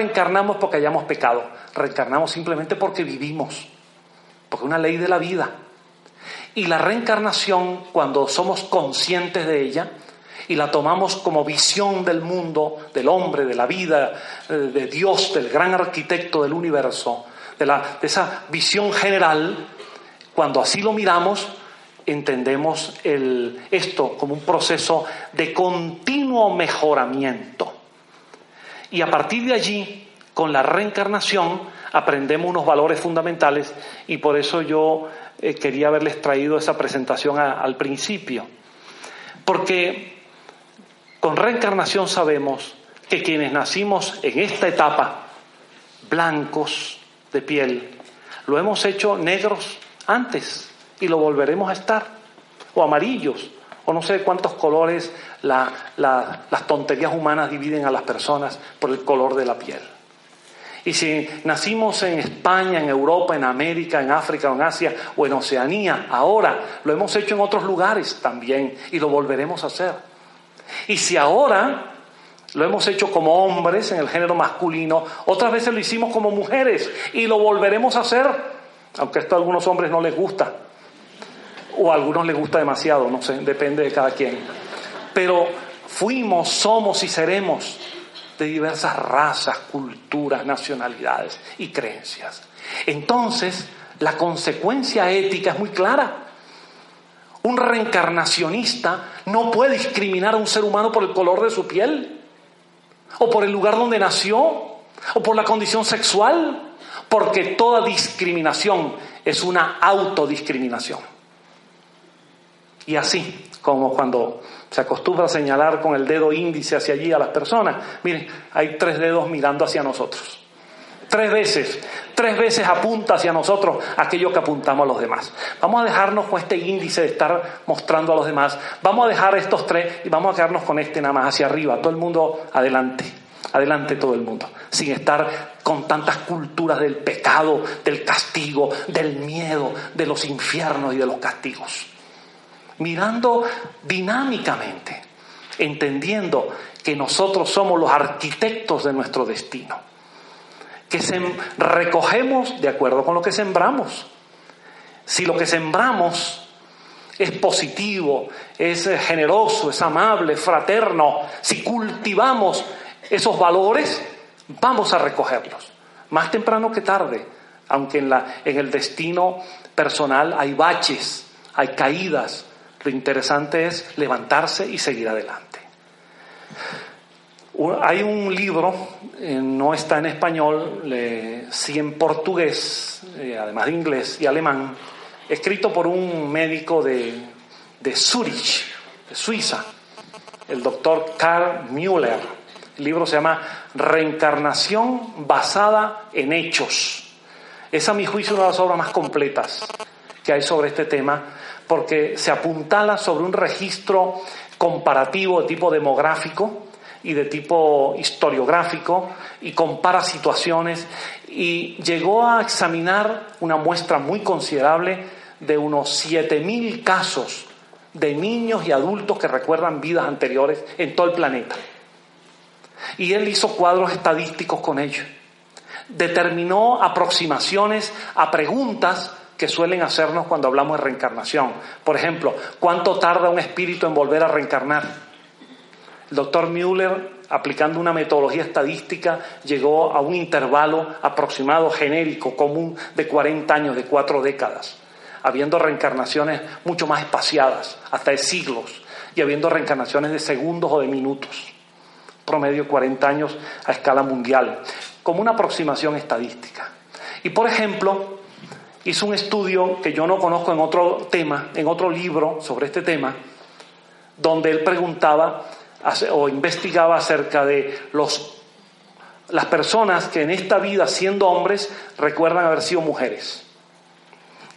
Reencarnamos porque hayamos pecado, reencarnamos simplemente porque vivimos, porque es una ley de la vida. Y la reencarnación, cuando somos conscientes de ella y la tomamos como visión del mundo, del hombre, de la vida, eh, de Dios, del gran arquitecto del universo, de, esa visión general, cuando así lo miramos, entendemos esto como un proceso de continuo mejoramiento. Y a partir de allí, con la reencarnación, aprendemos unos valores fundamentales y por eso yo eh, quería haberles traído esa presentación al principio. Porque con reencarnación sabemos que quienes nacimos en esta etapa, blancos de piel, lo hemos hecho negros antes y lo volveremos a estar, o amarillos, o no sé cuántos colores las tonterías humanas dividen a las personas por el color de la piel. Y si nacimos en España, en Europa, en América, en África, en Asia o en Oceanía, ahora lo hemos hecho en otros lugares también y lo volveremos a hacer. Y si ahora lo hemos hecho como hombres en el género masculino, otras veces lo hicimos como mujeres y lo volveremos a hacer, aunque esto a algunos hombres no les gusta o a algunos les gusta demasiado, no sé, depende de cada quien. Pero fuimos, somos y seremos de diversas razas, culturas, nacionalidades y creencias. Entonces, la consecuencia ética es muy clara. Un reencarnacionista no puede discriminar a un ser humano por el color de su piel, o por el lugar donde nació, o por la condición sexual, porque toda discriminación es una autodiscriminación. Y así, como cuando se acostumbra a señalar con el dedo índice hacia allí a las personas. Miren, hay tres dedos mirando hacia nosotros. Tres veces, tres veces apunta hacia nosotros aquello que apuntamos a los demás. Vamos a dejarnos con este índice de estar mostrando a los demás. Vamos a dejar estos tres y vamos a quedarnos con este nada más hacia arriba. Todo el mundo adelante, adelante todo el mundo. Sin estar con tantas culturas del pecado, del castigo, del miedo, de los infiernos y de los castigos mirando dinámicamente, entendiendo que nosotros somos los arquitectos de nuestro destino, que recogemos de acuerdo con lo que sembramos. Si lo que sembramos es positivo, es generoso, es amable, fraterno, si cultivamos esos valores, vamos a recogerlos, más temprano que tarde, aunque en, en el destino personal hay baches, hay caídas, lo interesante es levantarse y seguir adelante. Hay un libro, eh, no está en español, sí en portugués, eh, además de inglés y alemán, escrito por un médico de, de Zurich, de Suiza, el doctor Karl Müller. El libro se llama Reencarnación basada en hechos. Es a mi juicio una de las obras más completas que hay sobre este tema porque se apuntala sobre un registro comparativo de tipo demográfico y de tipo historiográfico y compara situaciones y llegó a examinar una muestra muy considerable de unos 7.000 casos de niños y adultos que recuerdan vidas anteriores en todo el planeta. Y él hizo cuadros estadísticos con ellos. Determinó aproximaciones a preguntas que suelen hacernos cuando hablamos de reencarnación. Por ejemplo, ¿cuánto tarda un espíritu en volver a reencarnar? El doctor Müller, aplicando una metodología estadística, llegó a un intervalo aproximado, genérico, común, de 40 años, de cuatro décadas, habiendo reencarnaciones mucho más espaciadas, hasta de siglos, y habiendo reencarnaciones de segundos o de minutos, promedio 40 años a escala mundial, como una aproximación estadística. Y por ejemplo, hizo un estudio que yo no conozco en otro tema, en otro libro sobre este tema, donde él preguntaba o investigaba acerca de los las personas que en esta vida, siendo hombres, recuerdan haber sido mujeres.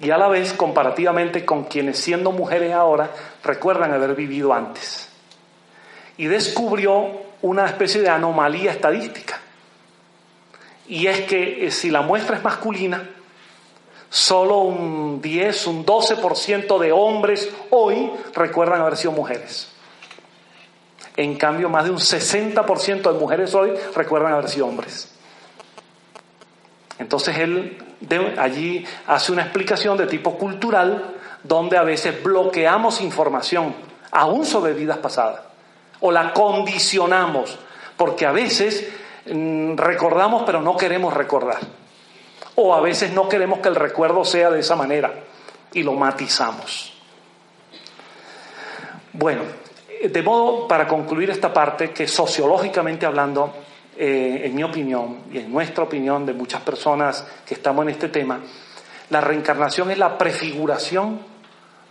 Y a la vez, comparativamente con quienes siendo mujeres ahora, recuerdan haber vivido antes. Y descubrió una especie de anomalía estadística. Y es que eh, si la muestra es masculina, solo un 10, un 12% de hombres hoy recuerdan haber sido mujeres. En cambio, más de un 60% de mujeres hoy recuerdan haber sido hombres. Entonces él allí hace una explicación de tipo cultural donde a veces bloqueamos información, aún sobre vidas pasadas, o la condicionamos, porque a veces mm, recordamos pero no queremos recordar, o a veces no queremos que el recuerdo sea de esa manera y lo matizamos. Bueno, de modo, para concluir esta parte, que sociológicamente hablando, eh, en mi opinión y en nuestra opinión de muchas personas que estamos en este tema, la reencarnación es la prefiguración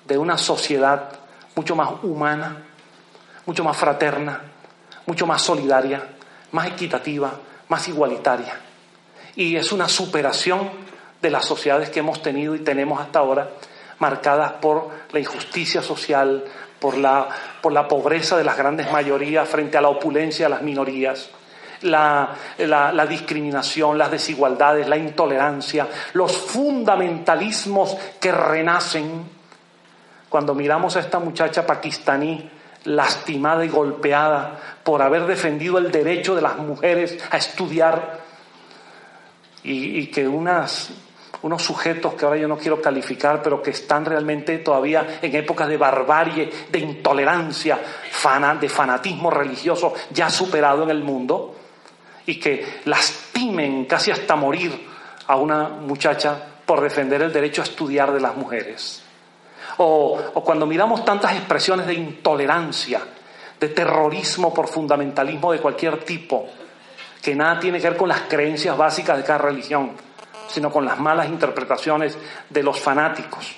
de una sociedad mucho más humana, mucho más fraterna, mucho más solidaria, más equitativa, más igualitaria. Y es una superación de las sociedades que hemos tenido y tenemos hasta ahora, marcadas por la injusticia social, por la, por la pobreza de las grandes mayorías frente a la opulencia de las minorías. La, la, discriminación, las desigualdades, la intolerancia, los fundamentalismos que renacen. Cuando miramos a esta muchacha pakistaní lastimada y golpeada por haber defendido el derecho de las mujeres a estudiar y, que unos sujetos que ahora yo no quiero calificar, pero que están realmente todavía en épocas de barbarie, de intolerancia, de fanatismo religioso ya superado en el mundo, y que lastimen casi hasta morir a una muchacha por defender el derecho a estudiar de las mujeres. O cuando miramos tantas expresiones de intolerancia, de terrorismo por fundamentalismo de cualquier tipo, que nada tiene que ver con las creencias básicas de cada religión sino con las malas interpretaciones de los fanáticos,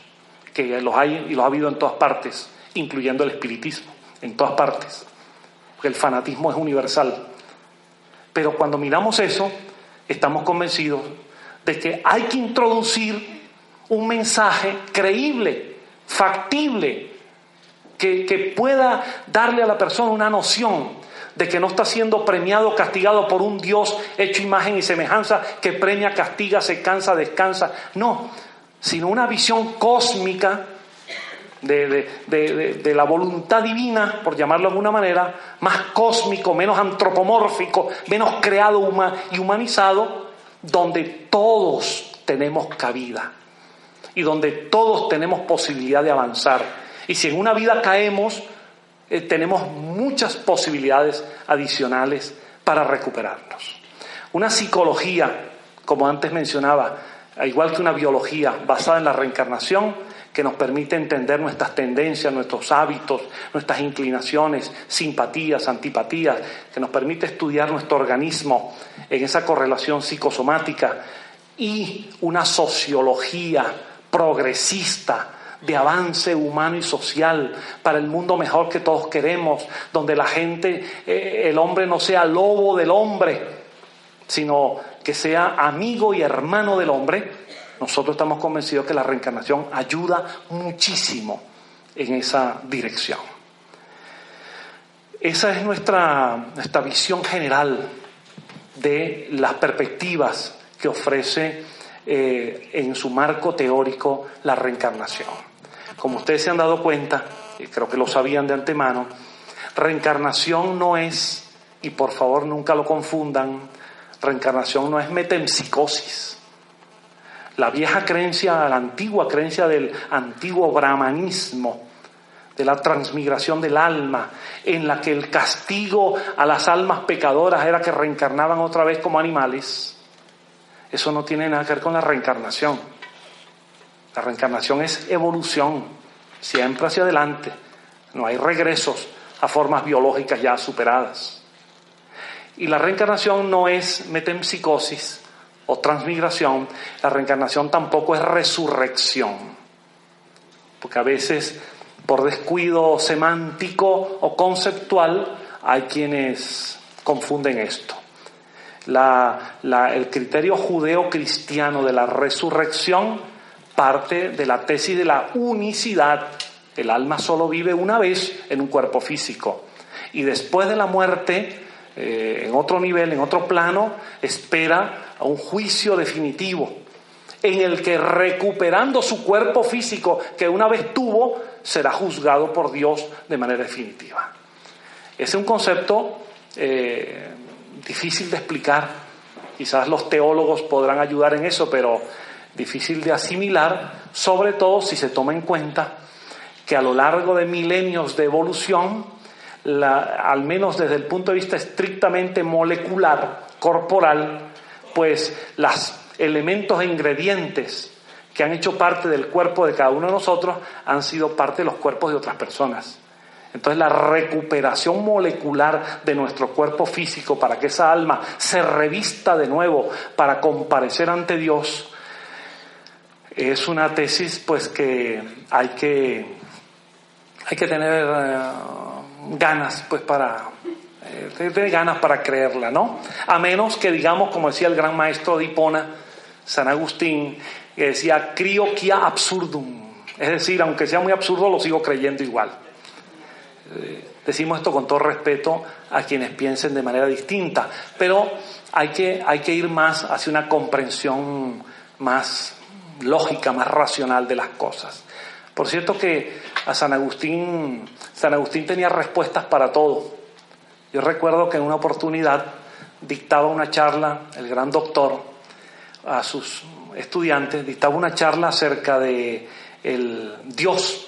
que los hay y los ha habido en todas partes, incluyendo el espiritismo, en todas partes, porque el fanatismo es universal. Pero cuando miramos eso, estamos convencidos de que hay que introducir un mensaje creíble, factible, que, que pueda darle a la persona una noción de que no está siendo premiado o castigado por un Dios hecho imagen y semejanza que premia, castiga, se cansa, descansa. No, sino una visión cósmica de, la voluntad divina, por llamarlo de alguna manera, más cósmico, menos antropomórfico, menos creado y humanizado, donde todos tenemos cabida y donde todos tenemos posibilidad de avanzar. Y si en una vida caemos, eh, tenemos muchas posibilidades adicionales para recuperarnos. Una psicología, como antes mencionaba, igual que una biología basada en la reencarnación, que nos permite entender nuestras tendencias, nuestros hábitos, nuestras inclinaciones, simpatías, antipatías, que nos permite estudiar nuestro organismo en esa correlación psicosomática y una sociología progresista de avance humano y social para el mundo mejor que todos queremos, donde la gente, eh, el hombre no sea lobo del hombre, sino que sea amigo y hermano del hombre, nosotros estamos convencidos que la reencarnación ayuda muchísimo en esa dirección. Esa es nuestra, nuestra visión general de las perspectivas que ofrece eh, en su marco teórico la reencarnación. Como ustedes se han dado cuenta, y creo que lo sabían de antemano, reencarnación no es, y por favor nunca lo confundan, reencarnación no es metempsicosis. La vieja creencia, la antigua creencia del antiguo brahmanismo, de la transmigración del alma, en la que el castigo a las almas pecadoras era que reencarnaban otra vez como animales, eso no tiene nada que ver con la reencarnación. La reencarnación es evolución, siempre hacia adelante. No hay regresos a formas biológicas ya superadas. Y la reencarnación no es metempsicosis o transmigración, la reencarnación tampoco es resurrección. Porque a veces, por descuido semántico o conceptual, hay quienes confunden esto. el criterio judeo-cristiano de la resurrección parte de la tesis de la unicidad. El alma solo vive una vez en un cuerpo físico. Y después de la muerte, eh, en otro nivel, en otro plano, espera a un juicio definitivo en el que recuperando su cuerpo físico que una vez tuvo, será juzgado por Dios de manera definitiva. Ese es un concepto eh, difícil de explicar. Quizás los teólogos podrán ayudar en eso, pero difícil de asimilar, sobre todo si se toma en cuenta que a lo largo de milenios de evolución, al menos desde el punto de vista estrictamente molecular, corporal, pues los elementos e ingredientes que han hecho parte del cuerpo de cada uno de nosotros han sido parte de los cuerpos de otras personas. Entonces la recuperación molecular de nuestro cuerpo físico para que esa alma se revista de nuevo para comparecer ante Dios es una tesis pues que hay que hay que tener eh, ganas pues para eh, tener ganas para creerla, ¿no? A menos que digamos, como decía el gran maestro de Hipona, San Agustín, que decía crioquia absurdum, es decir, aunque sea muy absurdo, lo sigo creyendo igual. Eh, decimos esto con todo respeto a quienes piensen de manera distinta, pero hay que, hay que ir más hacia una comprensión más lógica, más racional de las cosas. Por cierto que a San Agustín, San Agustín tenía respuestas para todo. Yo recuerdo que en una oportunidad dictaba una charla, el gran doctor, a sus estudiantes, dictaba una charla acerca de el Dios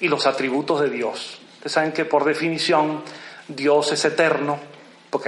y los atributos de Dios. Ustedes saben que por definición Dios es eterno,